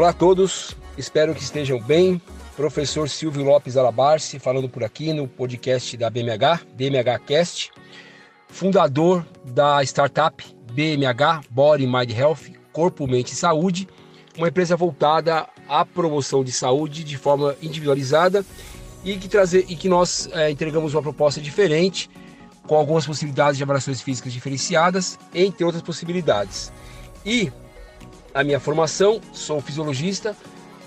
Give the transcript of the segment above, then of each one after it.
Olá a todos, espero que estejam bem. Professor Silvio Lopes Alabarce, falando por aqui no podcast da BMH, BMH Cast, fundador da startup BMH, Body Mind Health, Corpo, Mente e Saúde, uma empresa voltada à promoção de saúde de forma individualizada e que, trazer, e que nós é, entregamos uma proposta diferente, com algumas possibilidades de avaliações físicas diferenciadas, entre outras possibilidades. E a minha formação, sou fisiologista,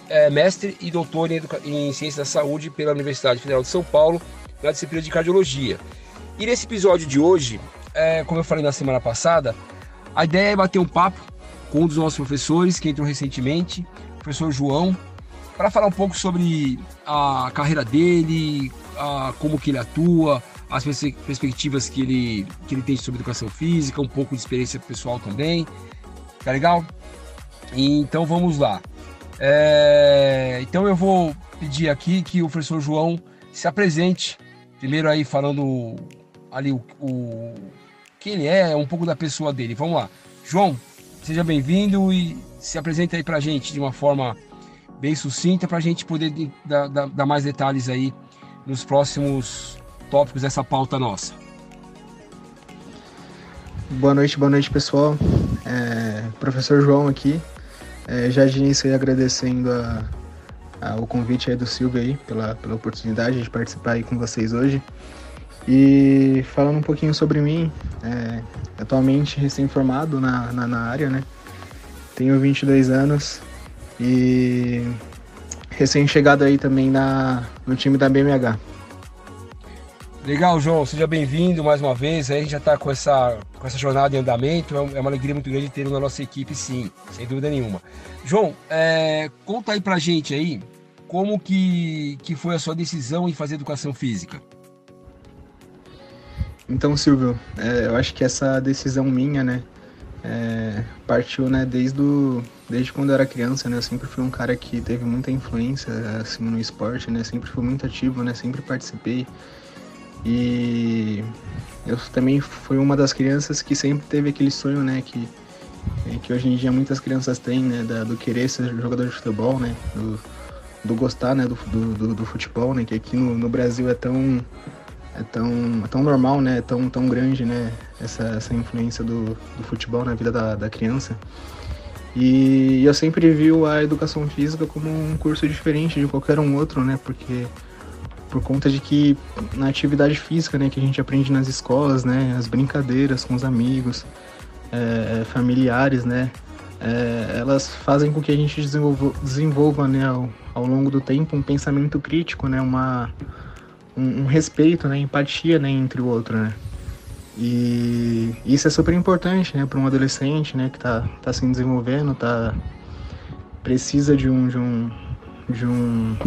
é, mestre e doutor em, em Ciências da Saúde pela Universidade Federal de São Paulo, na disciplina de Cardiologia. E nesse episódio de hoje, é, como eu falei na semana passada, a ideia é bater um papo com um dos nossos professores que entrou recentemente, o professor João, para falar um pouco sobre a carreira dele, a, como que ele atua, as perspectivas que ele, que ele tem sobre educação física, um pouco de experiência pessoal também. Tá legal? Então vamos lá. É, então eu vou pedir aqui que o professor João se apresente. Primeiro aí falando ali o, o quem ele é, um pouco da pessoa dele. Vamos lá. João, seja bem-vindo e se apresente aí pra gente de uma forma bem sucinta para a gente poder dar, dar, dar mais detalhes aí nos próximos tópicos dessa pauta nossa. Boa noite, boa noite pessoal. É, professor João aqui, é, já de início aí agradecendo a, a, o convite aí do Silvio aí pela, pela oportunidade de participar aí com vocês hoje. E falando um pouquinho sobre mim, é, atualmente recém-formado na, na, na, área, né? Tenho 22 anos e recém-chegado aí também na, no time da BMH. Legal, João, seja bem-vindo mais uma vez. a gente já está com essa, com essa jornada em andamento. É, é uma alegria muito grande ter na nossa equipe, sim, sem dúvida nenhuma. João, é, conta aí pra gente aí como que, que foi a sua decisão em fazer educação física. Então, Silvio, é, eu acho que essa decisão minha, né, é, partiu, né, desde, o, desde quando eu era criança, né, eu sempre fui um cara que teve muita influência, assim, no esporte, né, sempre fui muito ativo, né, sempre participei. E eu também fui uma das crianças que sempre teve aquele sonho, né, que, é, que hoje em dia muitas crianças têm, né, da, do querer ser jogador de futebol, né, do, do gostar, né, do, do, do, futebol, né, que aqui no, no Brasil é tão é tão, é tão normal, né, é tão, tão grande, né, essa, essa influência do, do futebol na vida da, da criança. E eu sempre vi a educação física como um curso diferente de qualquer um outro, né, porque por conta de que na atividade física, né, que a gente aprende nas escolas, né, as brincadeiras com os amigos, é, é, familiares, né, é, elas fazem com que a gente desenvolva, desenvolva né, ao, ao, longo do tempo um pensamento crítico, né, uma, um, um respeito, né, empatia né, entre o outro, né. E isso é super importante, né, para um adolescente, né, que está tá se desenvolvendo, tá precisa de um de um de um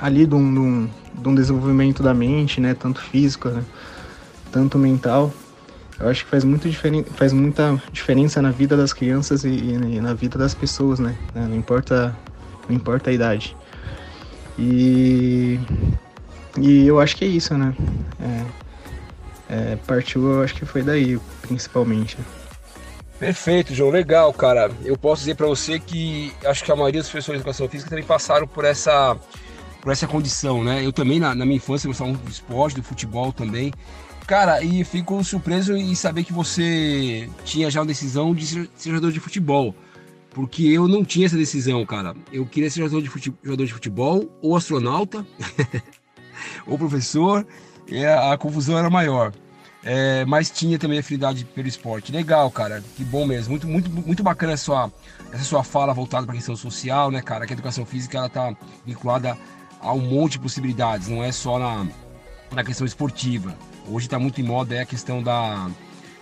ali de um, de um, de um desenvolvimento da mente, né, tanto físico, né, tanto mental. Eu acho que faz, muito faz muita diferença na vida das crianças e, e na vida das pessoas, né? Não importa, não importa a idade. E, e eu acho que é isso, né? É, é, partiu, eu acho que foi daí, principalmente. Perfeito, João, legal, cara. Eu posso dizer para você que acho que a maioria dos professores de educação física também passaram por essa por essa condição, né? Eu também, na, na minha infância, gostava muito do esporte, do futebol também. Cara, e fico surpreso em saber que você tinha já uma decisão de ser, ser jogador de futebol. Porque eu não tinha essa decisão, cara. Eu queria ser jogador de futebol, jogador de futebol ou astronauta, ou professor, a, a confusão era maior. É, mas tinha também afinidade pelo esporte. Legal, cara. Que bom mesmo. Muito, muito, muito bacana essa sua, essa sua fala voltada para a questão social, né, cara? Que a educação física ela tá vinculada há um monte de possibilidades, não é só na, na questão esportiva. Hoje está muito em moda é a questão da,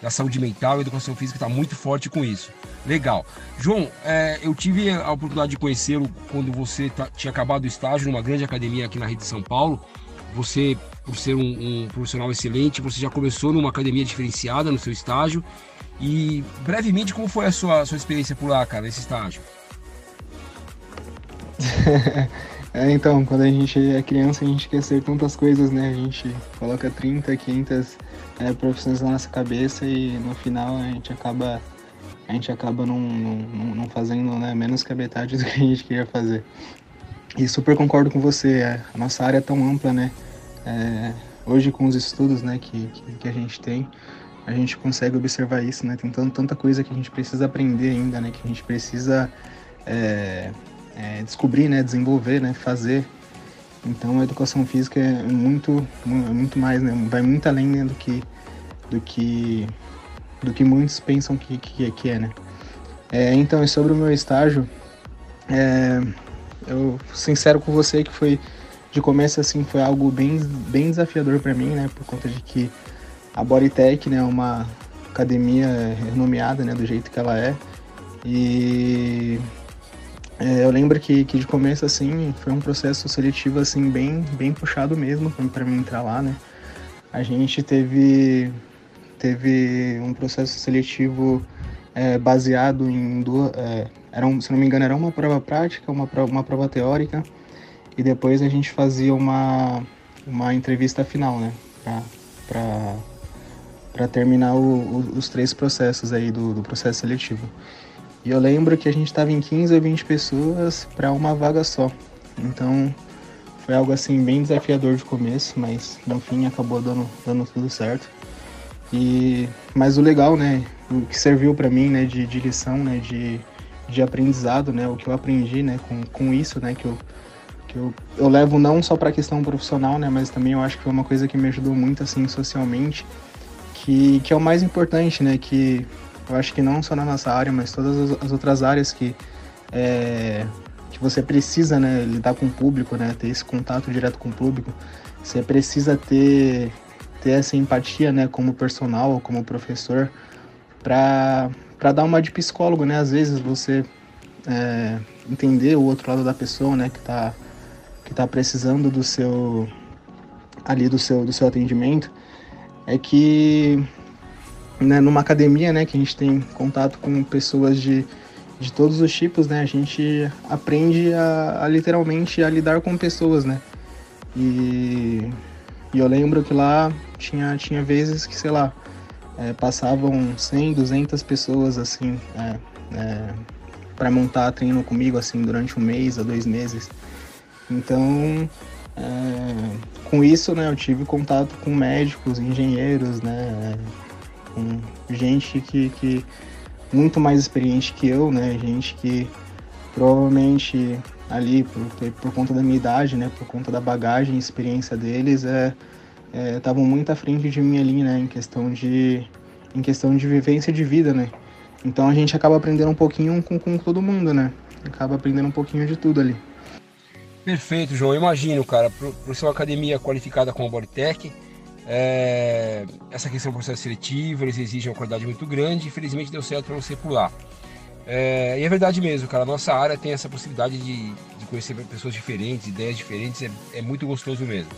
da saúde mental e educação física está muito forte com isso. Legal. João, é, eu tive a oportunidade de conhecê-lo quando você tá, tinha acabado o estágio numa grande academia aqui na rede de São Paulo. Você, por ser um, um, profissional excelente, você já começou numa academia diferenciada no seu estágio. E brevemente, como foi a sua, sua experiência por lá, cara, nesse estágio? É, então, quando a gente é criança, a gente quer ser tantas coisas, né? A gente coloca 30, 500 é, profissões na nossa cabeça e no final a gente acaba, a gente acaba não, não, não fazendo né, menos que a metade do que a gente queria fazer. E super concordo com você, é, a nossa área é tão ampla, né? É, hoje com os estudos né, que, que, que, a gente tem, a gente consegue observar isso, né? Tem tanta coisa que a gente precisa aprender ainda, né? Que a gente precisa é, é, descobrir, né? Desenvolver, né? Fazer. Então a educação física é muito, muito mais, né? Vai muito além né, do que do que do que muitos pensam que, que, que é, né? É, então, sobre o meu estágio, é, eu sincero com você que foi de começo assim foi algo bem bem desafiador para mim, né? Por conta de que a Bodytech, né, é uma academia renomeada, né, do jeito que ela é. E é, eu lembro que, que de começo assim foi um processo seletivo assim bem bem puxado mesmo para mim entrar lá, né? A gente teve teve um processo seletivo é, baseado em duas. É, era um, se não me engano, era uma prova prática, uma prova, uma prova teórica, e depois a gente fazia uma, uma entrevista final, né? Para terminar o, o, os três processos aí do, do processo seletivo. E eu lembro que a gente estava em 15 ou 20 pessoas para uma vaga só. Então foi algo assim bem desafiador de começo, mas no fim acabou dando, dando tudo certo. E mas o legal, né, o que serviu para mim, né, de, de lição, né, de, de aprendizado, né, o que eu aprendi, né, com, com isso, né, que eu que eu, eu levo não só para a questão profissional, né, mas também eu acho que foi uma coisa que me ajudou muito assim socialmente, que que é o mais importante, né, que eu acho que não só na nossa área, mas todas as, as outras áreas que é, que você precisa, né, lidar com o público, né, ter esse contato direto com o público, você precisa ter ter essa empatia, né, como personal ou como professor, para dar uma de psicólogo, né? Às vezes você é, entender o outro lado da pessoa, né, que está que tá precisando do seu ali do seu do seu atendimento, é que né, numa academia, né, que a gente tem contato com pessoas de, de todos os tipos, né, a gente aprende a, a literalmente a lidar com pessoas, né, e e eu lembro que lá tinha, tinha vezes que, sei lá, é, passavam 100, 200 pessoas, assim, é, é, para montar treino comigo, assim, durante um mês a dois meses. Então, é, com isso, né, eu tive contato com médicos, engenheiros, né, com gente que, que muito mais experiente que eu, né, gente que provavelmente ali por, por conta da minha idade, né, por conta da bagagem e experiência deles, é estavam é, muito à frente de mim ali, né, em questão de em questão de vivência de vida, né. Então a gente acaba aprendendo um pouquinho com, com todo mundo, né. Acaba aprendendo um pouquinho de tudo ali. Perfeito, João. Imagino, cara, por, ser uma academia qualificada como a Bodytech, é, essa questão do processo seletivo, eles exigem uma qualidade muito grande. Infelizmente deu certo para você pular. É, e é verdade mesmo, cara. A nossa área tem essa possibilidade de, de conhecer pessoas diferentes, ideias diferentes. É, é muito gostoso mesmo.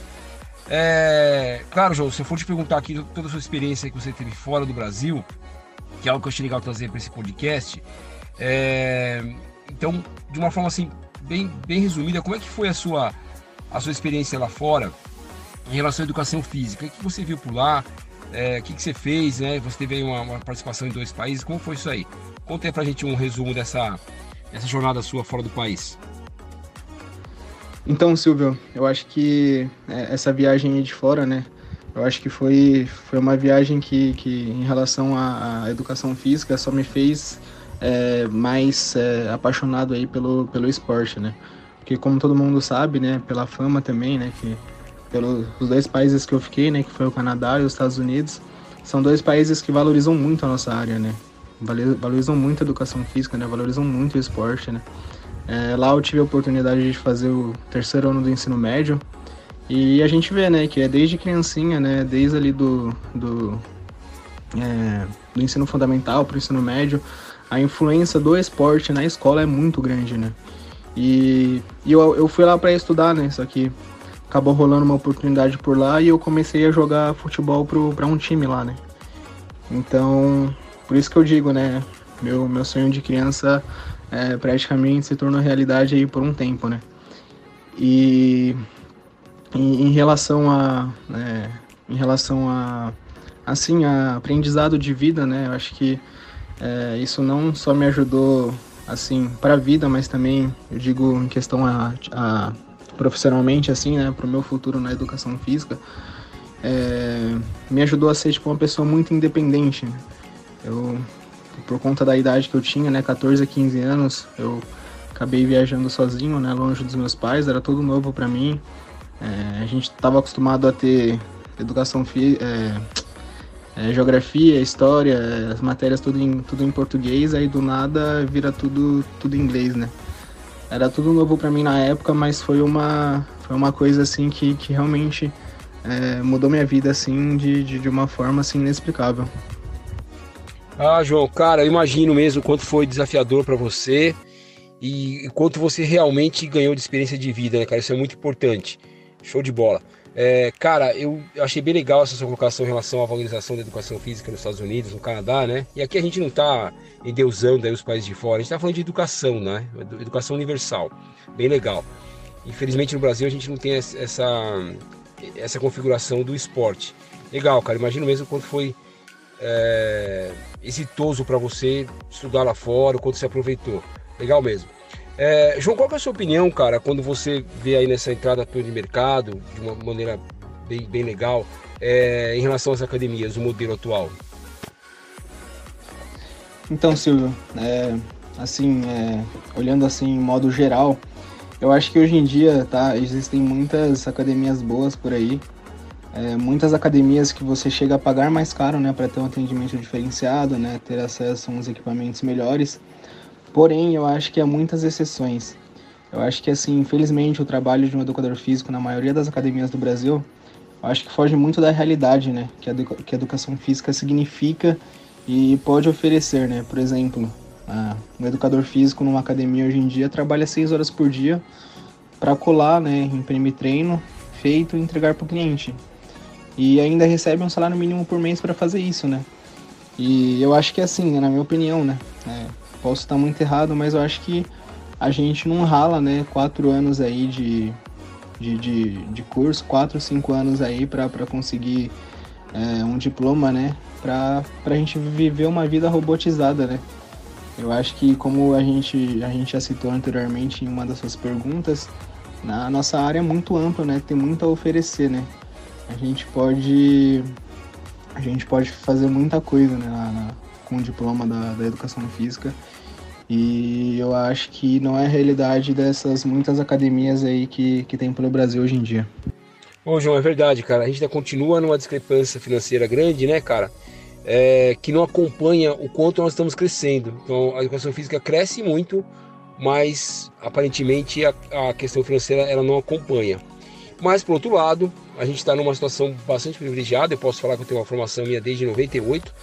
É, claro, João, se eu for te perguntar aqui toda a sua experiência que você teve fora do Brasil, que é algo que eu achei legal trazer para esse podcast. É, então, de uma forma assim, bem, bem resumida, como é que foi a sua, a sua experiência lá fora em relação à educação física? O que você viu por lá? É, o que, você fez? Né? Você teve uma, uma participação em dois países, como foi isso aí? Conta aí pra gente um resumo dessa, dessa jornada sua fora do país. Então, Silvio, eu acho que é, essa viagem de fora, né? Eu acho que foi, foi uma viagem que, que em relação à, à educação física, só me fez é, mais é, apaixonado aí pelo, pelo esporte, né? Porque como todo mundo sabe, né? Pela fama também, né? Que pelos dois países que eu fiquei, né? Que foi o Canadá e os Estados Unidos, são dois países que valorizam muito a nossa área, né? valorizam muito a educação física, né? Valorizam muito o esporte, né? É, lá eu tive a oportunidade de fazer o terceiro ano do ensino médio e a gente vê, né, que é desde criancinha, né, desde ali do, do, é, do ensino fundamental para o ensino médio, a influência do esporte na escola é muito grande, né? E, e eu, eu fui lá para estudar, né? Só que acabou rolando uma oportunidade por lá e eu comecei a jogar futebol para um time lá, né? Então por isso que eu digo, né? Meu, meu sonho de criança é, praticamente se tornou realidade aí por um tempo, né? E em, em relação a, né, em relação a, assim, a aprendizado de vida, né? Eu acho que é, isso não só me ajudou assim, para a vida, mas também, eu digo em questão a, a profissionalmente, assim, né, para o meu futuro na educação física, é, me ajudou a ser, tipo, uma pessoa muito independente. Eu, por conta da idade que eu tinha, né, 14 a 15 anos, eu acabei viajando sozinho, né, longe dos meus pais, era tudo novo para mim. É, a gente estava acostumado a ter educação física, é, é, geografia, história, as matérias tudo em, tudo em português, aí do nada vira tudo, tudo em inglês, né? Era tudo novo para mim na época, mas foi uma, foi uma coisa assim que, que realmente é, mudou minha vida assim de, de, de, uma forma assim inexplicável. Ah, João, cara, eu imagino mesmo quanto foi desafiador para você e quanto você realmente ganhou de experiência de vida, né, cara? Isso é muito importante. Show de bola. É, cara, eu achei bem legal essa sua colocação em relação à valorização da educação física nos Estados Unidos, no Canadá, né? E aqui a gente não está endeusando aí os países de fora, a gente está falando de educação, né? Educação universal. Bem legal. Infelizmente no Brasil a gente não tem essa, essa configuração do esporte. Legal, cara. Imagino mesmo quanto foi é, exitoso para você estudar lá fora, o quanto você aproveitou. Legal mesmo. É, João, qual é a sua opinião, cara, quando você vê aí nessa entrada de mercado, de uma maneira bem, bem legal, é, em relação às academias, o modelo atual? Então, Silvio, é, assim, é, olhando assim em modo geral, eu acho que hoje em dia, tá, existem muitas academias boas por aí, é, muitas academias que você chega a pagar mais caro, né, para ter um atendimento diferenciado, né, ter acesso a uns equipamentos melhores. Porém, eu acho que há muitas exceções. Eu acho que, assim, infelizmente, o trabalho de um educador físico na maioria das academias do Brasil, eu acho que foge muito da realidade, né? Que a, que a educação física significa e pode oferecer, né? Por exemplo, um educador físico numa academia hoje em dia trabalha seis horas por dia para colar, né? Imprimir treino feito e entregar para o cliente. E ainda recebe um salário mínimo por mês para fazer isso, né? E eu acho que é assim, né? na minha opinião, né? É, Posso estar muito errado, mas eu acho que a gente não rala, né? Quatro anos aí de, de, de, de curso, quatro, cinco anos aí para conseguir é, um diploma, né? Para a gente viver uma vida robotizada, né? Eu acho que como a gente, a gente já citou anteriormente em uma das suas perguntas, na nossa área é muito ampla, né? Tem muito a oferecer, né? A gente pode a gente pode fazer muita coisa né, na, com o diploma da, da educação física. E eu acho que não é a realidade dessas muitas academias aí que, que tem pelo Brasil hoje em dia. Ô, João, é verdade, cara. A gente ainda continua numa discrepância financeira grande, né, cara? É, que não acompanha o quanto nós estamos crescendo. Então, a educação física cresce muito, mas aparentemente a, a questão financeira ela não acompanha. Mas, por outro lado, a gente está numa situação bastante privilegiada. Eu posso falar que eu tenho uma formação minha desde 98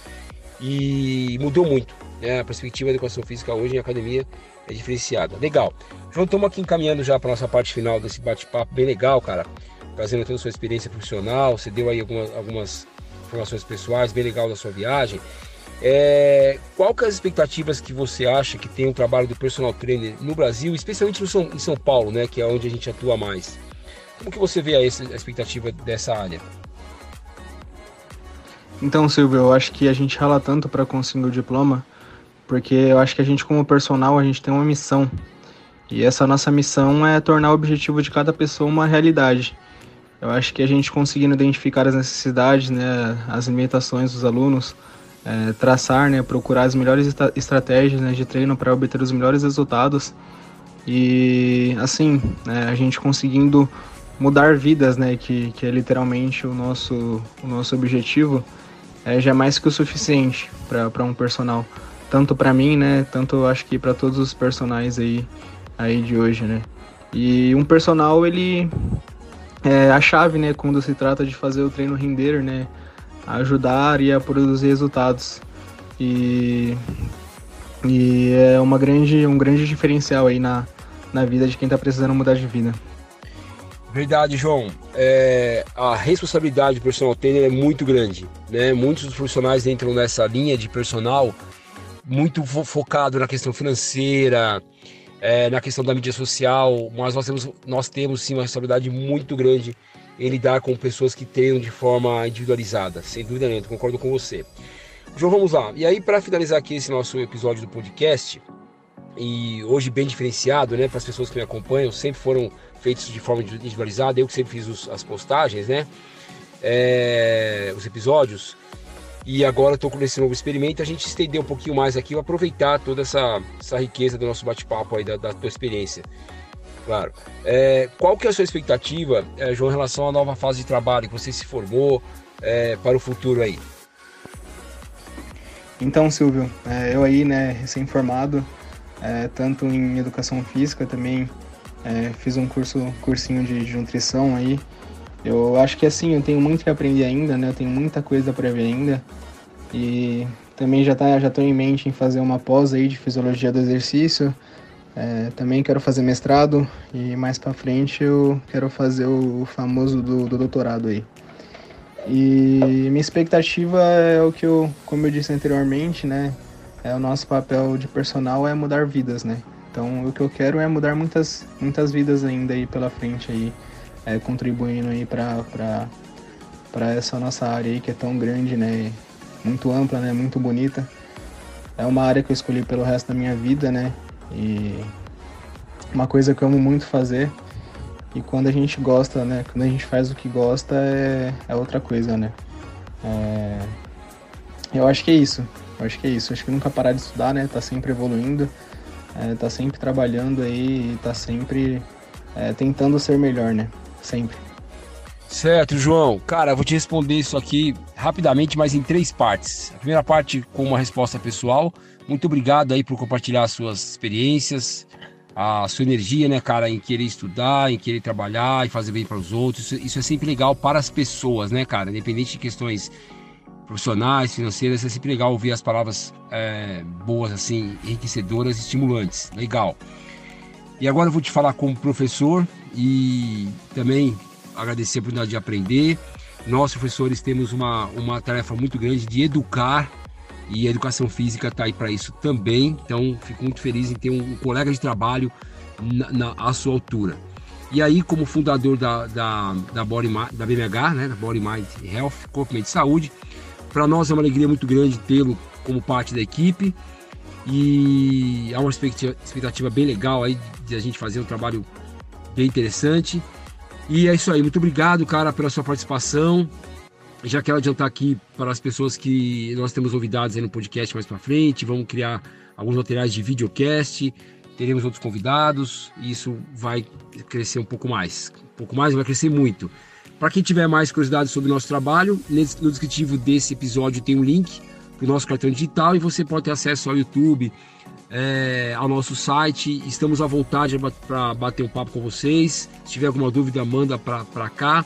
e mudou muito. Né? A perspectiva da educação física hoje em academia é diferenciada. Legal. João, estamos aqui encaminhando já para nossa parte final desse bate-papo bem legal, cara. Trazendo toda a sua experiência profissional, você deu aí algumas, algumas informações pessoais bem legal da sua viagem. É, qual que é as expectativas que você acha que tem o trabalho do personal trainer no Brasil, especialmente no São, em São Paulo, né, que é onde a gente atua mais? Como que você vê aí a expectativa dessa área? Então, Silvio, eu acho que a gente rala tanto para conseguir o diploma, porque eu acho que a gente, como personal, a gente tem uma missão. E essa nossa missão é tornar o objetivo de cada pessoa uma realidade. Eu acho que a gente conseguindo identificar as necessidades, né, as limitações dos alunos, é, traçar, né, procurar as melhores estratégias né, de treino para obter os melhores resultados e assim, né, a gente conseguindo mudar vidas, né, que, que é literalmente o nosso, o nosso objetivo é, já é mais que o suficiente para um personal. Tanto para mim, né? Tanto acho que para todos os personagens aí, aí de hoje, né? E um personal, ele é a chave, né? Quando se trata de fazer o treino render, né? Ajudar e a produzir resultados. E, e é uma grande, um grande diferencial aí na, na vida de quem está precisando mudar de vida. Verdade, João. É, a responsabilidade do personal trainer é muito grande. Né? Muitos dos profissionais entram nessa linha de personal muito fo focado na questão financeira, é, na questão da mídia social, mas nós temos, nós temos sim uma responsabilidade muito grande em lidar com pessoas que treinam de forma individualizada. Sem dúvida nenhuma, concordo com você. João, vamos lá. E aí, para finalizar aqui esse nosso episódio do podcast, e hoje bem diferenciado, né, para as pessoas que me acompanham, sempre foram feitos de forma individualizada, eu que sempre fiz os, as postagens, né, é, os episódios, e agora estou com esse novo experimento, a gente estender um pouquinho mais aqui, aproveitar toda essa, essa riqueza do nosso bate-papo aí, da, da, tua experiência. Claro. É, qual que é a sua expectativa, é, João, em relação à nova fase de trabalho que você se formou é, para o futuro aí? Então, Silvio, é, eu aí, né, recém-formado, é, tanto em educação física, também é, fiz um curso, cursinho de, de, nutrição aí. Eu acho que assim, eu tenho muito que aprender ainda, né? Eu tenho muita coisa para ver ainda. E também já tá, já tô em mente em fazer uma pós aí de fisiologia do exercício. É, também quero fazer mestrado e mais para frente eu quero fazer o famoso do, do doutorado aí. E minha expectativa é o que eu, como eu disse anteriormente, né? É o nosso papel de personal é mudar vidas, né? Então o que eu quero é mudar muitas, muitas vidas ainda aí pela frente aí, é, contribuindo aí para para essa nossa área aí que é tão grande, né? Muito ampla, né? Muito bonita. É uma área que eu escolhi pelo resto da minha vida, né? E uma coisa que eu amo muito fazer. E quando a gente gosta, né? Quando a gente faz o que gosta é, é outra coisa, né? É... Eu acho que é isso. Eu acho que é isso. Eu acho que nunca parar de estudar, né? Tá sempre evoluindo, é, tá sempre trabalhando aí tá sempre é, tentando ser melhor, né? Sempre. Certo, João. Cara, eu vou te responder isso aqui rapidamente, mas em três partes. A primeira parte com uma resposta pessoal. Muito obrigado aí por compartilhar suas experiências, a sua energia, né, cara, em querer estudar, em querer trabalhar e fazer bem para os outros. Isso, isso, é sempre legal para as pessoas, né, cara? Independente de questões profissionais, financeiras, é sempre legal ouvir as palavras é, boas, assim, enriquecedoras, estimulantes. Legal. E agora eu vou te falar como professor e também agradecer a oportunidade de aprender. Nós, professores, temos uma, uma tarefa muito grande de educar e a educação física está aí para isso também. Então, fico muito feliz em ter um, um colega de trabalho na, na, à sua altura. E aí, como fundador da, da, da, Body, da BMH, né, da Body Mind Health, Corpo Mente Saúde, para nós é uma alegria muito grande tê-lo como parte da equipe e há uma expectativa, expectativa bem legal aí de a gente fazer um trabalho bem interessante. E é isso aí, muito obrigado, cara, pela sua participação. Já quero adiantar aqui para as pessoas que nós temos novidades aí no podcast mais para frente, vamos criar alguns materiais de videocast, teremos outros convidados e isso vai crescer um pouco mais. Um pouco mais, vai crescer muito. Para quem tiver mais curiosidades sobre o nosso trabalho, no descritivo desse episódio tem um link para o nosso cartão digital e você pode ter acesso ao YouTube, é, ao nosso site. Estamos à vontade para bater um papo com vocês. Se tiver alguma dúvida, manda para cá.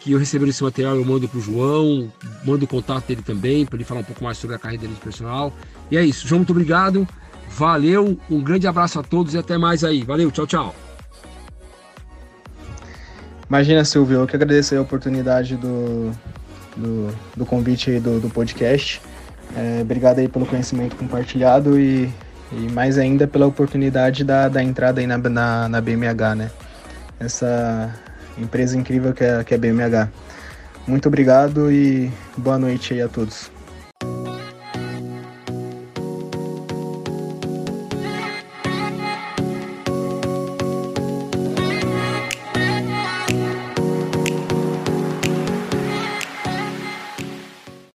Que eu receber esse material, eu mando para o João, mando o contato dele também, para ele falar um pouco mais sobre a carreira dele de personal. E é isso. João, muito obrigado. Valeu, um grande abraço a todos e até mais aí. Valeu, tchau, tchau. Imagina, Silvio, eu que agradeço a oportunidade do, do, do convite aí do, do podcast. É, obrigado aí pelo conhecimento compartilhado e, e mais ainda pela oportunidade da, da entrada aí na, na, na BMH, né? Essa empresa incrível que é, que é a BMH. Muito obrigado e boa noite aí a todos.